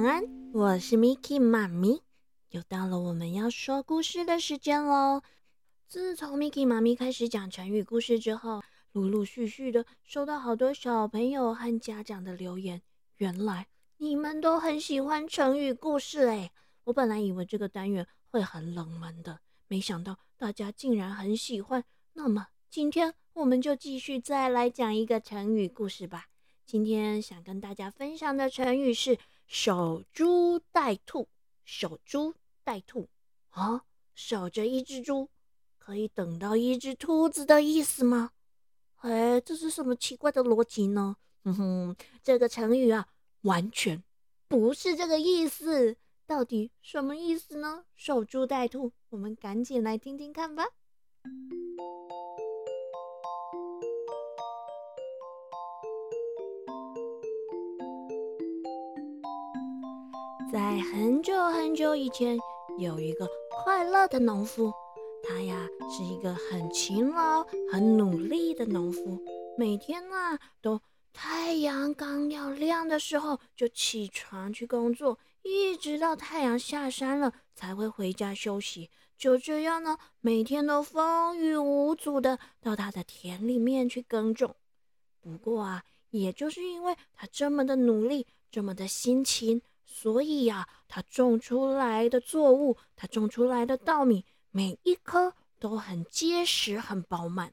晚安，我是 Miki 妈咪，又到了我们要说故事的时间喽。自从 Miki 妈咪开始讲成语故事之后，陆陆续续的收到好多小朋友和家长的留言，原来你们都很喜欢成语故事诶。我本来以为这个单元会很冷门的，没想到大家竟然很喜欢。那么今天我们就继续再来讲一个成语故事吧。今天想跟大家分享的成语是“守株待兔”。守株待兔啊，守着一只猪，可以等到一只兔子的意思吗？哎，这是什么奇怪的逻辑呢？哼哼，这个成语啊，完全不是这个意思。到底什么意思呢？“守株待兔”，我们赶紧来听听看吧。在很久很久以前，有一个快乐的农夫。他呀是一个很勤劳、很努力的农夫。每天呢，都太阳刚要亮的时候就起床去工作，一直到太阳下山了才会回家休息。就这样呢，每天都风雨无阻的到他的田里面去耕种。不过啊，也就是因为他这么的努力，这么的辛勤。所以呀、他种出来的作物，他种出来的稻米，每一颗都很结实、很饱满。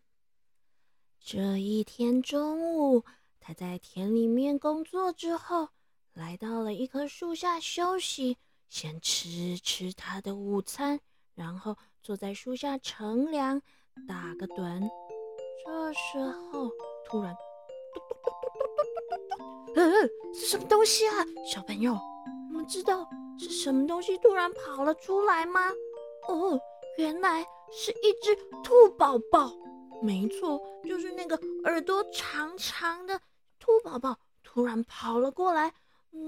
这一天中午，他在田里面工作之后，来到了一棵树下休息，先吃吃他的午餐，然后坐在树下乘凉，打个盹。这时候，突然，嘟嘟嘟嘟嘟嘟嘟，嗯，是什么东西啊，小朋友？知道是什么东西突然跑了出来吗？哦，原来是一只兔宝宝。没错，就是那个耳朵长长的兔宝宝，突然跑了过来，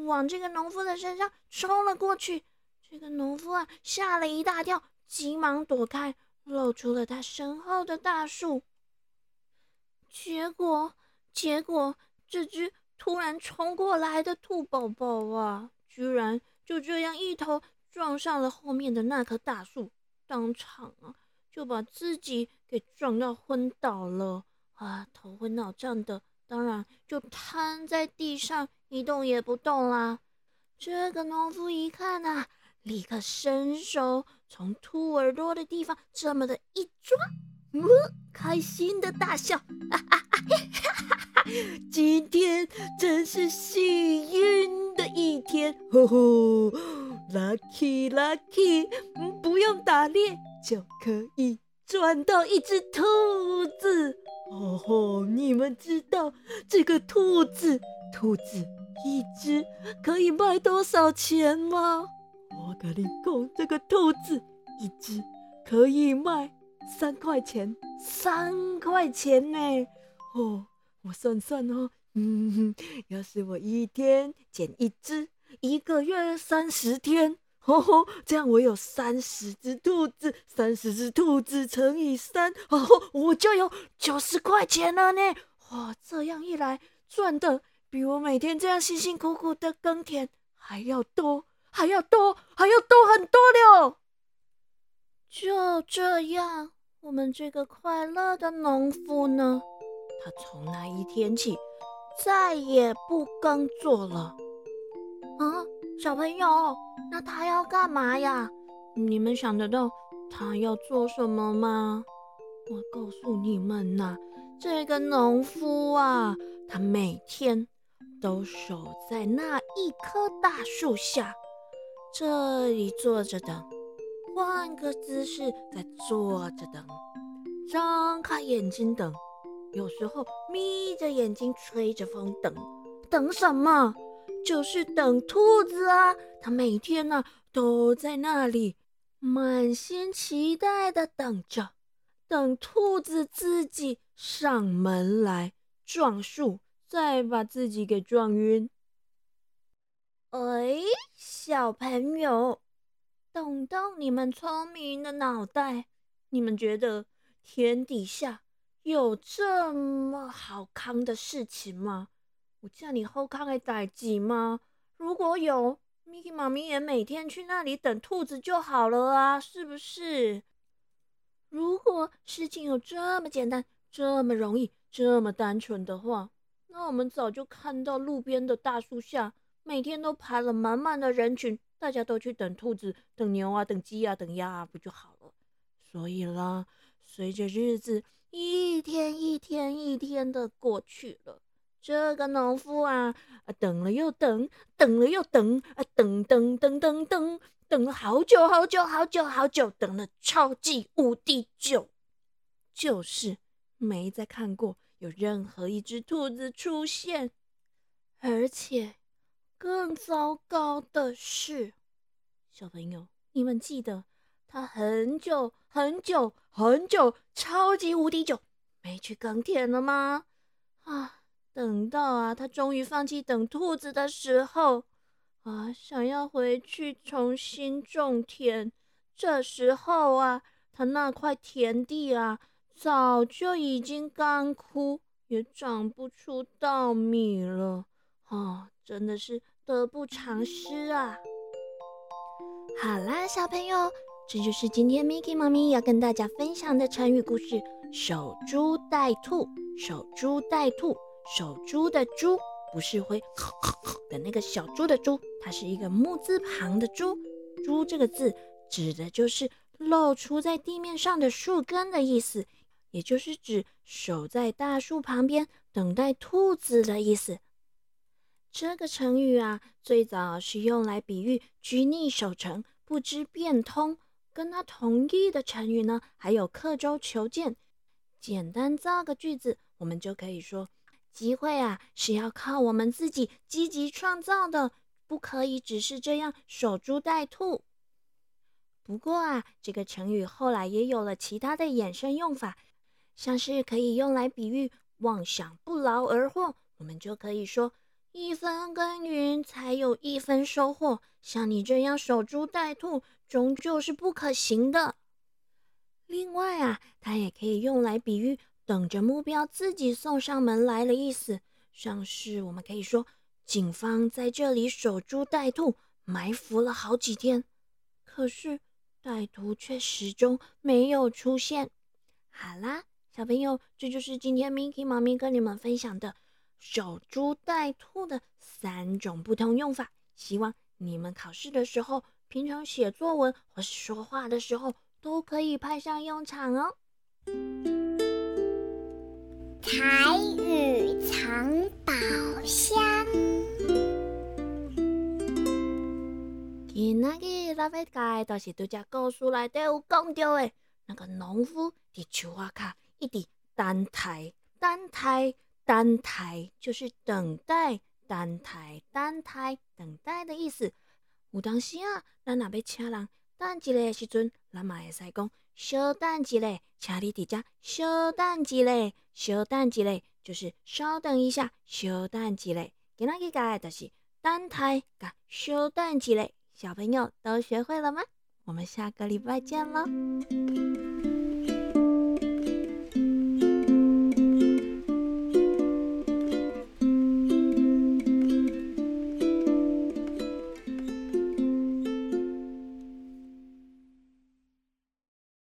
往这个农夫的身上冲了过去。这个农夫啊，吓了一大跳，急忙躲开，露出了他身后的大树。结果，结果，这只突然冲过来的兔宝宝啊！居然就这样一头撞上了后面的那棵大树，当场啊就把自己给撞到昏倒了啊，头昏脑胀的，当然就瘫在地上一动也不动啦。这个农夫一看啊，立刻伸手从兔耳朵的地方这么的一抓，嗯，开心的大笑，哈哈哈哈哈哈！今天真是幸运。的一天，吼吼，lucky lucky，不用打猎就可以赚到一只兔子。哦吼，你们知道这个兔子，兔子一只可以卖多少钱吗？我跟你讲，这个兔子一只可以卖三块钱，三块钱呢。哦，我算算哦。嗯，要是我一天捡一只，一个月三十天，吼吼，这样我有三十只兔子，三十只兔子乘以三，哦，我就有九十块钱了呢。哇，这样一来，赚的比我每天这样辛辛苦苦的耕田还要多，还要多，还要多很多了。就这样，我们这个快乐的农夫呢，他从那一天起。再也不耕作了啊，小朋友，那他要干嘛呀？你们想得到他要做什么吗？我告诉你们呐，这个农夫啊，他每天都守在那一棵大树下，这里坐着等，换个姿势再坐着等，张开眼睛等。有时候眯着眼睛吹着风等，等什么？就是等兔子啊！它每天呢都在那里，满心期待的等着，等兔子自己上门来撞树，再把自己给撞晕。哎，小朋友，动动你们聪明的脑袋，你们觉得天底下？有这么好康的事情吗？我叫你后康的代志吗？如果有，Miki 妈咪也每天去那里等兔子就好了啊，是不是？如果事情有这么简单、这么容易、这么单纯的话，那我们早就看到路边的大树下，每天都排了满满的人群，大家都去等兔子、等牛啊、等鸡啊、等鸭啊，不就好了？所以啦，随着日子一天一天一天的过去了，这个农夫啊，等了又等，等了又等，啊，等等等等等。等了好久好久好久好久，等了超级无敌久，就是没再看过有任何一只兔子出现。而且更糟糕的是，小朋友，你们记得他很久很久很久，超级无敌久没去耕田了吗？啊，等到啊，他终于放弃等兔子的时候。啊，想要回去重新种田，这时候啊，他那块田地啊，早就已经干枯，也长不出稻米了。啊，真的是得不偿失啊！好啦，小朋友，这就是今天 Miki 妈咪要跟大家分享的成语故事——守株待兔。守株待兔，守株的株。不是会的那个小猪的猪，它是一个木字旁的猪。猪这个字指的就是露出在地面上的树根的意思，也就是指守在大树旁边等待兔子的意思。这个成语啊，最早是用来比喻居逆守成、不知变通。跟它同义的成语呢，还有刻舟求剑。简单造个句子，我们就可以说。机会啊，是要靠我们自己积极创造的，不可以只是这样守株待兔。不过啊，这个成语后来也有了其他的衍生用法，像是可以用来比喻妄想不劳而获，我们就可以说一分耕耘才有一分收获。像你这样守株待兔，终究是不可行的。另外啊，它也可以用来比喻。等着目标自己送上门来的意思，像是我们可以说，警方在这里守株待兔，埋伏了好几天，可是歹徒却始终没有出现。好啦，小朋友，这就是今天 Miki 妈咪跟你们分享的守株待兔的三种不同用法，希望你们考试的时候、平常写作文或是说话的时候，都可以派上用场哦。台语藏宝箱。今仔日咱要教都是拄只故事内底有讲到的，那个农夫伫树下卡一直等待、等待、等待，就是等待、等待、等待、等待的意思。有当时啊，咱若要请人等一个时阵，咱嘛会使讲。稍等一下，请你伫遮稍等一下，稍等一下，就是稍等一下，稍等一下。今仔日教的就是等待甲稍等一下，小朋友都学会了吗？我们下个礼拜见喽！